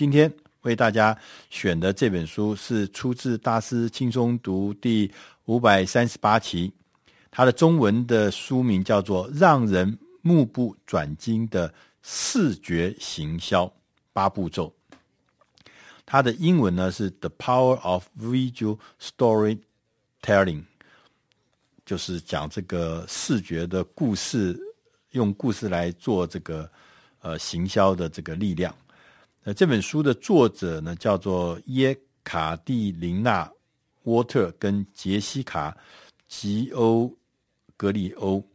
今天为大家选的这本书是出自《大师轻松读》第五百三十八期，它的中文的书名叫做《让人目不转睛的视觉行销八步骤》，它的英文呢是 The Power of Visual Storytelling，就是讲这个视觉的故事，用故事来做这个呃行销的这个力量。那这本书的作者呢，叫做耶卡蒂琳娜·沃特跟杰西卡·吉欧格里欧，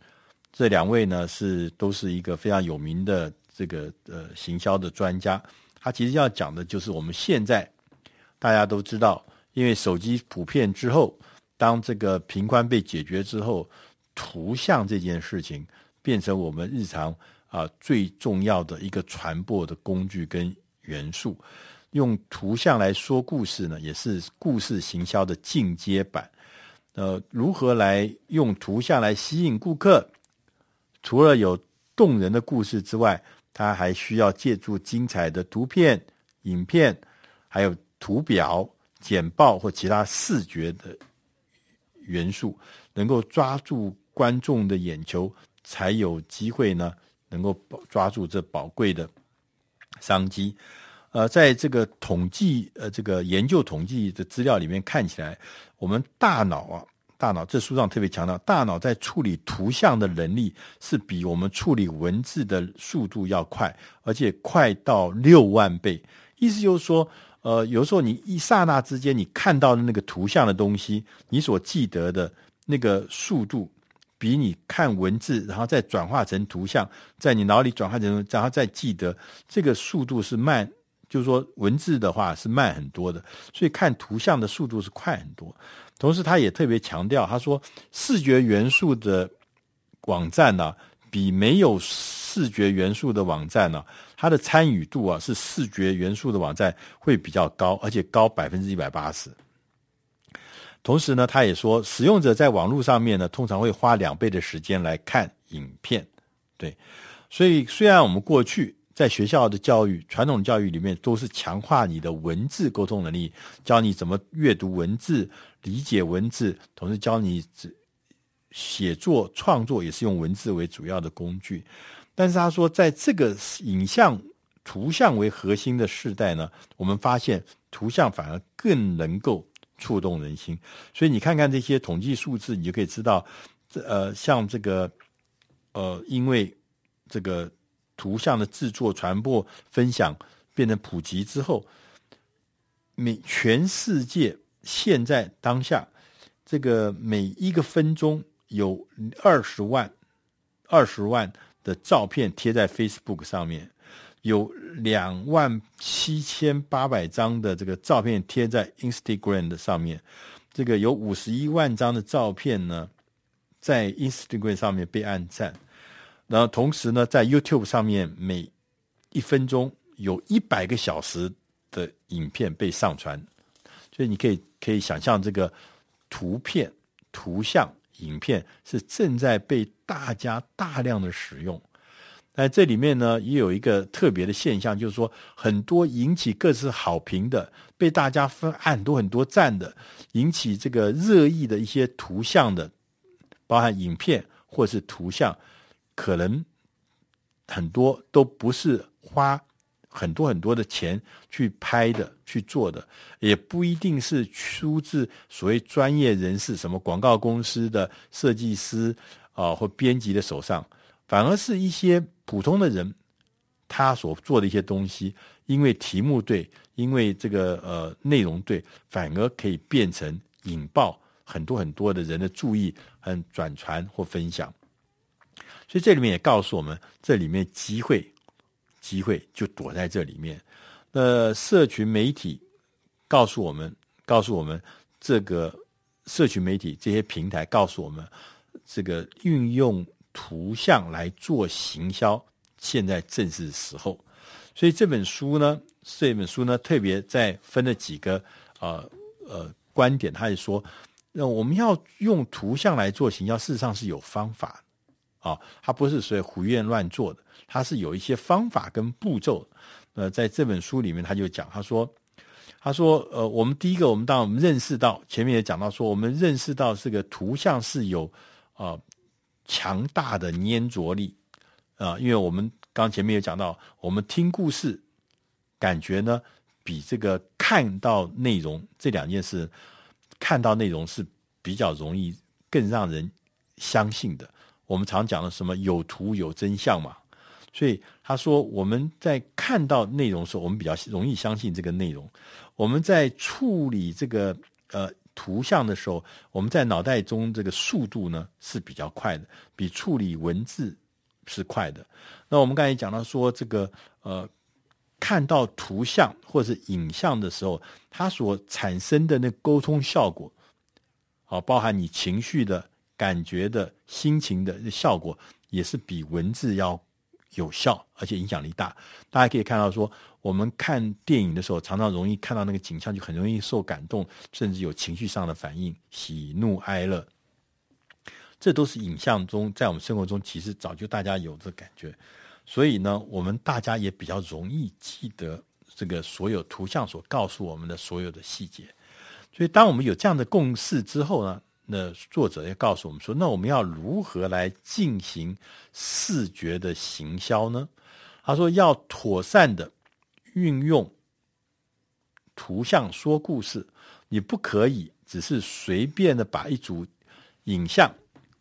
这两位呢是都是一个非常有名的这个呃行销的专家。他其实要讲的就是我们现在大家都知道，因为手机普遍之后，当这个频宽被解决之后，图像这件事情变成我们日常啊最重要的一个传播的工具跟。元素，用图像来说故事呢，也是故事行销的进阶版。呃，如何来用图像来吸引顾客？除了有动人的故事之外，它还需要借助精彩的图片、影片，还有图表、简报或其他视觉的元素，能够抓住观众的眼球，才有机会呢，能够抓住这宝贵的。商机，呃，在这个统计，呃，这个研究统计的资料里面看起来，我们大脑啊，大脑这书上特别强调，大脑在处理图像的能力是比我们处理文字的速度要快，而且快到六万倍。意思就是说，呃，有时候你一刹那之间，你看到的那个图像的东西，你所记得的那个速度。比你看文字，然后再转化成图像，在你脑里转化成，然后再记得，这个速度是慢，就是说文字的话是慢很多的，所以看图像的速度是快很多。同时，他也特别强调，他说视觉元素的网站呢、比没有视觉元素的网站呢、它的参与度啊是视觉元素的网站会比较高，而且高百分之一百八十。同时呢，他也说，使用者在网络上面呢，通常会花两倍的时间来看影片，对。所以，虽然我们过去在学校的教育、传统教育里面都是强化你的文字沟通能力，教你怎么阅读文字、理解文字，同时教你写作创作也是用文字为主要的工具。但是他说，在这个影像、图像为核心的时代呢，我们发现图像反而更能够。触动人心，所以你看看这些统计数字，你就可以知道，这呃，像这个，呃，因为这个图像的制作、传播、分享变成普及之后，每全世界现在当下，这个每一个分钟有二十万、二十万的照片贴在 Facebook 上面。有两万七千八百张的这个照片贴在 Instagram 的上面，这个有五十一万张的照片呢，在 Instagram 上面被按赞，然后同时呢，在 YouTube 上面每一分钟有一百个小时的影片被上传，所以你可以可以想象这个图片、图像、影片是正在被大家大量的使用。但这里面呢，也有一个特别的现象，就是说很多引起各自好评的，被大家分按很多很多赞的，引起这个热议的一些图像的，包含影片或是图像，可能很多都不是花很多很多的钱去拍的、去做的，也不一定是出自所谓专业人士、什么广告公司的设计师啊、或编辑的手上。反而是一些普通的人，他所做的一些东西，因为题目对，因为这个呃内容对，反而可以变成引爆很多很多的人的注意和转传或分享。所以这里面也告诉我们，这里面机会，机会就躲在这里面。那社群媒体告诉我们，告诉我们这个社群媒体这些平台告诉我们，这个运用。图像来做行销，现在正是时候。所以这本书呢，这本书呢，特别在分了几个呃呃观点，他也说，那我们要用图像来做行销，事实上是有方法啊，它不是随胡言乱做的，它是有一些方法跟步骤。呃，在这本书里面他就讲，他说，他说，呃，我们第一个，我们当我们认识到前面也讲到说，我们认识到这个图像是有啊、强大的粘着力啊、因为我们刚前面也讲到，我们听故事感觉呢比这个看到内容这两件事，看到内容是比较容易更让人相信的。我们常讲的什么有图有真相嘛。所以他说，我们在看到内容的时候，我们比较容易相信这个内容；我们在处理这个呃图像的时候，我们在脑袋中这个速度呢是比较快的，比处理文字是快的。那我们刚才讲到说，这个呃看到图像或者是影像的时候，它所产生的那沟通效果，好，包含你情绪的感觉的心情的效果，也是比文字要。有效，而且影响力大。大家可以看到说，我们看电影的时候，常常容易看到那个景象，就很容易受感动，甚至有情绪上的反应，喜怒哀乐。这都是影像中，在我们生活中，其实早就大家有这感觉。所以呢，我们大家也比较容易记得这个所有图像所告诉我们的所有的细节。所以，当我们有这样的共识之后呢，那作者要告诉我们说，那我们要如何来进行视觉的行销呢？他说要妥善的运用图像说故事，你不可以只是随便的把一组影像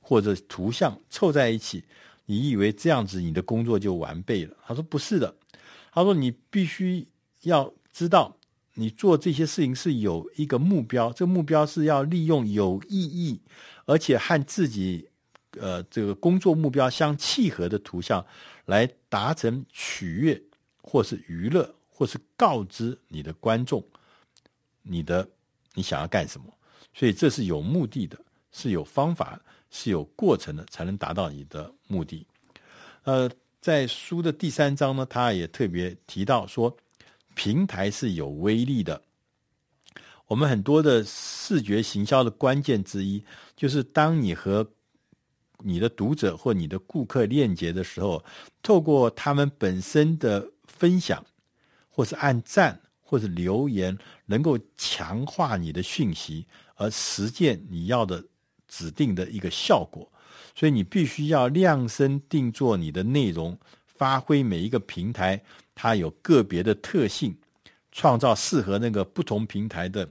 或者图像凑在一起，你以为这样子你的工作就完备了？他说不是的，他说你必须要知道。你做这些事情是有一个目标，这个目标是要利用有意义，而且和自己呃这个工作目标相契合的图像，来达成取悦，或是娱乐，或是告知你的观众，你的你想要干什么。所以这是有目的的，是有方法，是有过程的，才能达到你的目的。呃，在书的第三章呢，他也特别提到说。平台是有威力的。我们很多的视觉行销的关键之一，就是当你和你的读者或你的顾客链接的时候，透过他们本身的分享，或是按赞，或是留言，能够强化你的讯息，而实现你要的指定的一个效果。所以你必须要量身定做你的内容，发挥每一个平台。它有个别的特性，创造适合那个不同平台的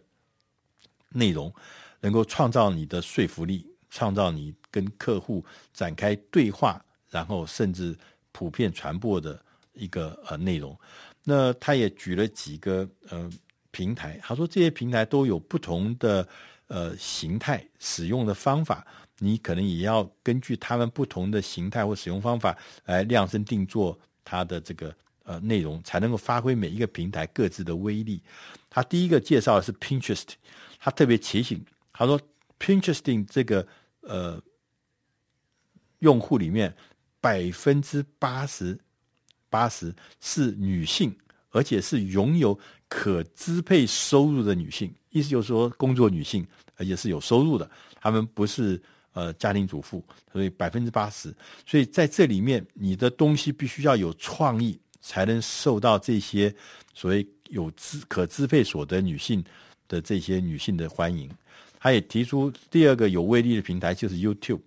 内容，能够创造你的说服力，创造你跟客户展开对话，然后甚至普遍传播的一个呃内容。那他也举了几个呃平台，他说这些平台都有不同的呃形态，使用的方法，你可能也要根据他们不同的形态或使用方法来量身定做它的这个。呃，内容才能够发挥每一个平台各自的威力。他第一个介绍的是 Pinterest，他特别提醒，他说 Pinterest 这个呃用户里面百分之八十八十是女性，而且是拥有可支配收入的女性，意思就是说工作女性，而且是有收入的，他们不是呃家庭主妇，所以百分之八十。所以在这里面，你的东西必须要有创意。才能受到这些所谓有资可支配所得女性的这些女性的欢迎。他也提出第二个有威力的平台就是 YouTube。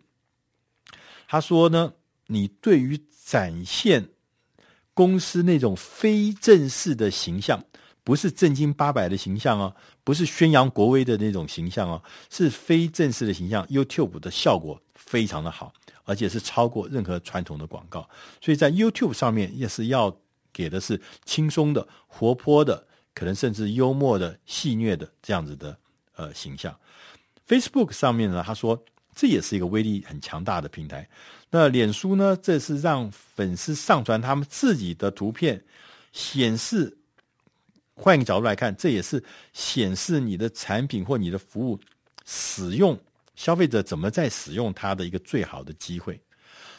他说呢，你对于展现公司那种非正式的形象，不是正经八百的形象哦，不是宣扬国威的那种形象哦，是非正式的形象。YouTube 的效果非常的好，而且是超过任何传统的广告。所以在 YouTube 上面也是要。给的是轻松的、活泼的，可能甚至幽默的、戏谑的这样子的呃形象。Facebook 上面呢，他说这也是一个威力很强大的平台。那脸书呢，这是让粉丝上传他们自己的图片，显示。换一个角度来看，这也是显示你的产品或你的服务使用消费者怎么在使用它的一个最好的机会。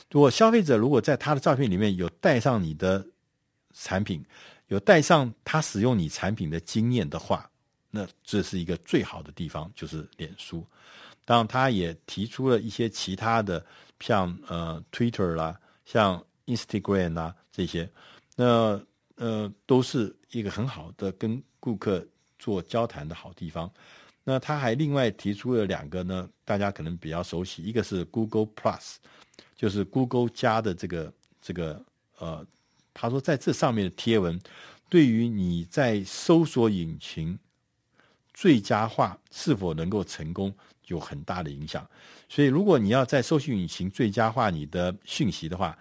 如果消费者如果在他的照片里面有带上你的。产品有带上他使用你产品的经验的话，那这是一个最好的地方，就是脸书。当然，他也提出了一些其他的，像呃 Twitter 啦，像 Instagram 啦这些。那呃，都是一个很好的跟顾客做交谈的好地方。那他还另外提出了两个呢，大家可能比较熟悉，一个是 Google Plus，就是 Google 加的这个这个呃，他说在这上面的贴文，对于你在搜索引擎最佳化是否能够成功有很大的影响。所以，如果你要在搜索引擎最佳化你的讯息的话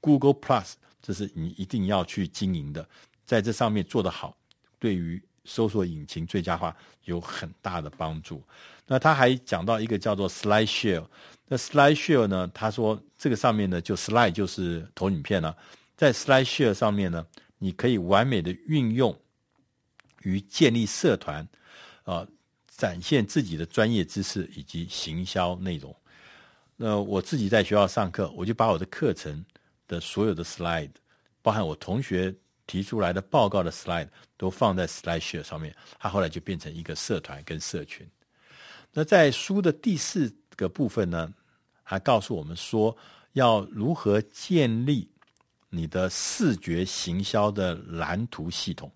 ，Google Plus 这是你一定要去经营的，在这上面做得好，对于搜索引擎最佳化有很大的帮助。那他还讲到一个叫做 SlideShare，那 SlideShare 呢，他说这个上面呢，就 Slide 就是投影片了，在 SlideShare 上面呢，你可以完美的运用于建立社团，啊、展现自己的专业知识以及行销内容。那我自己在学校上课，我就把我的课程的所有的 Slide，包含我同学。提出来的报告的 slide 都放在 SlideShare 上面，它后来就变成一个社团跟社群。那在书的第四个部分呢，还告诉我们说要如何建立你的视觉行销的蓝图系统。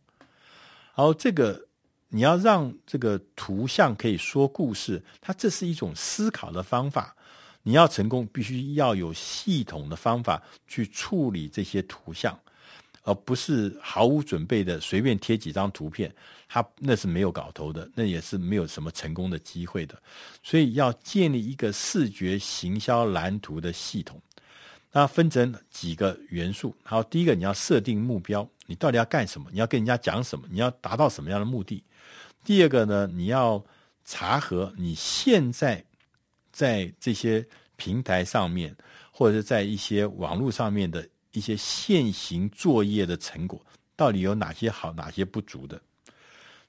然后这个你要让这个图像可以说故事，它这是一种思考的方法。你要成功，必须要有系统的方法去处理这些图像。而不是毫无准备的随便贴几张图片，它那是没有搞头的，那也是没有什么成功的机会的。所以要建立一个视觉行销蓝图的系统，它分成几个元素。好，第一个你要设定目标，你到底要干什么？你要跟人家讲什么？你要达到什么样的目的？第二个呢，你要查核你现在在这些平台上面，或者是在一些网络上面的。一些现行作业的成果到底有哪些好，哪些不足的？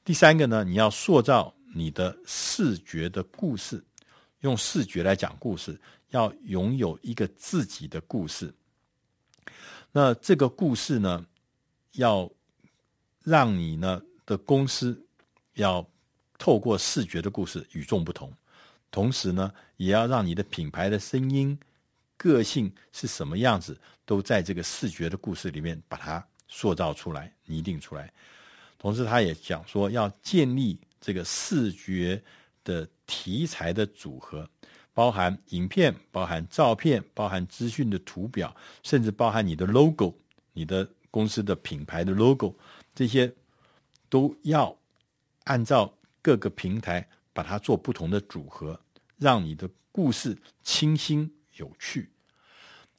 第三个呢，你要塑造你的视觉的故事，用视觉来讲故事，要拥有一个自己的故事。那这个故事呢，要让你呢的公司要透过视觉的故事与众不同，同时呢，也要让你的品牌的声音。个性是什么样子，都在这个视觉的故事里面把它塑造出来、拟定出来。同时，他也讲说要建立这个视觉的题材的组合，包含影片、包含照片、包含资讯的图表，甚至包含你的 logo、你的公司的品牌的 logo，这些都要按照各个平台把它做不同的组合，让你的故事清新有趣。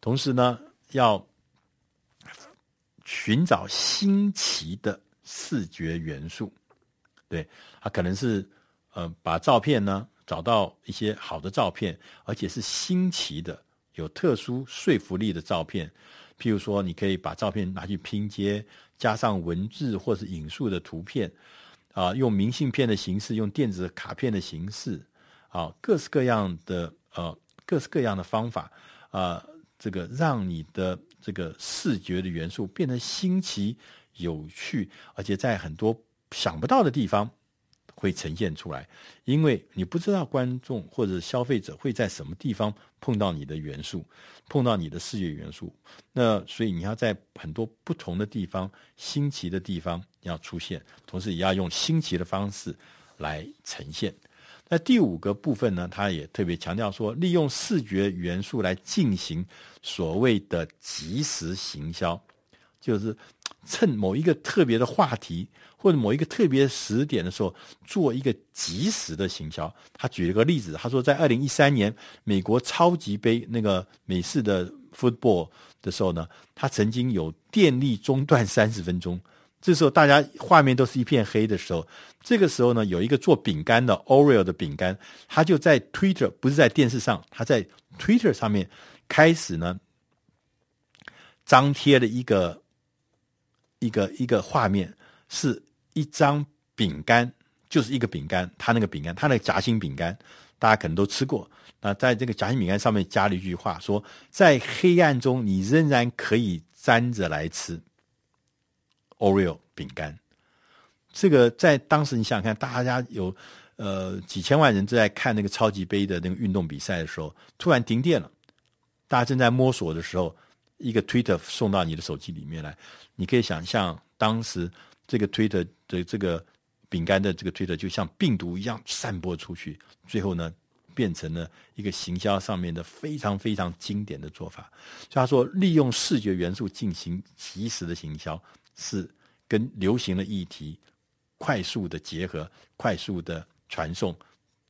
同时呢，要寻找新奇的视觉元素，对，它可能是呃，把照片呢找到一些好的照片，而且是新奇的、有特殊说服力的照片。譬如说，你可以把照片拿去拼接，加上文字或是引述的图片，啊，用明信片的形式，用电子卡片的形式，啊，各式各样的呃，各式各样的方法，啊。这个让你的这个视觉的元素变得新奇、有趣，而且在很多想不到的地方会呈现出来，因为你不知道观众或者消费者会在什么地方碰到你的元素，碰到你的视觉元素。那所以你要在很多不同的地方、新奇的地方要出现，同时也要用新奇的方式来呈现。那第五个部分呢，他也特别强调说，利用视觉元素来进行所谓的即时行销，就是趁某一个特别的话题或者某一个特别时点的时候，做一个及时的行销。他举了个例子，他说在二零一三年美国超级杯那个美式的 football 的时候呢，他曾经有电力中断三十分钟。这时候大家画面都是一片黑的时候，这个时候呢，有一个做饼干的 Oreo 的饼干，他就在 Twitter，不是在电视上，他在 Twitter 上面开始呢张贴了一个一个一个画面，是一张饼干，就是一个饼干，他那个饼干，他那个夹心饼干，大家可能都吃过。那在这个夹心饼干上面加了一句话，说在黑暗中你仍然可以沾着来吃。Oreo 饼干，这个在当时你想想看，大家有呃几千万人正在看那个超级杯的那个运动比赛的时候，突然停电了，大家正在摸索的时候，一个 Twitter 送到你的手机里面来，你可以想象当时这个 Twitter 的这个饼干的这个 Twitter 就像病毒一样散播出去，最后呢，变成了一个行销上面的非常非常经典的做法。所以他说，利用视觉元素进行即时的行销，是跟流行的议题快速的结合、快速的传送，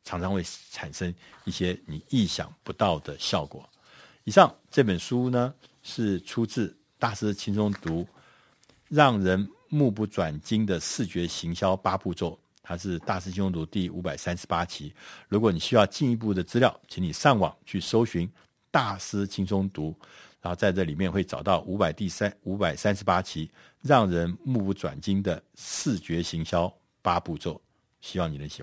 常常会产生一些你意想不到的效果。以上这本书呢，是出自《大师轻松读》，让人目不转睛的视觉行销八步骤。它是《大师轻松读》第五百三十八期。如果你需要进一步的资料，请你上网去搜寻《大师轻松读》，然后在这里面会找到五百第三五百三十八期，让人目不转睛的视觉行销八步骤。希望你能喜欢。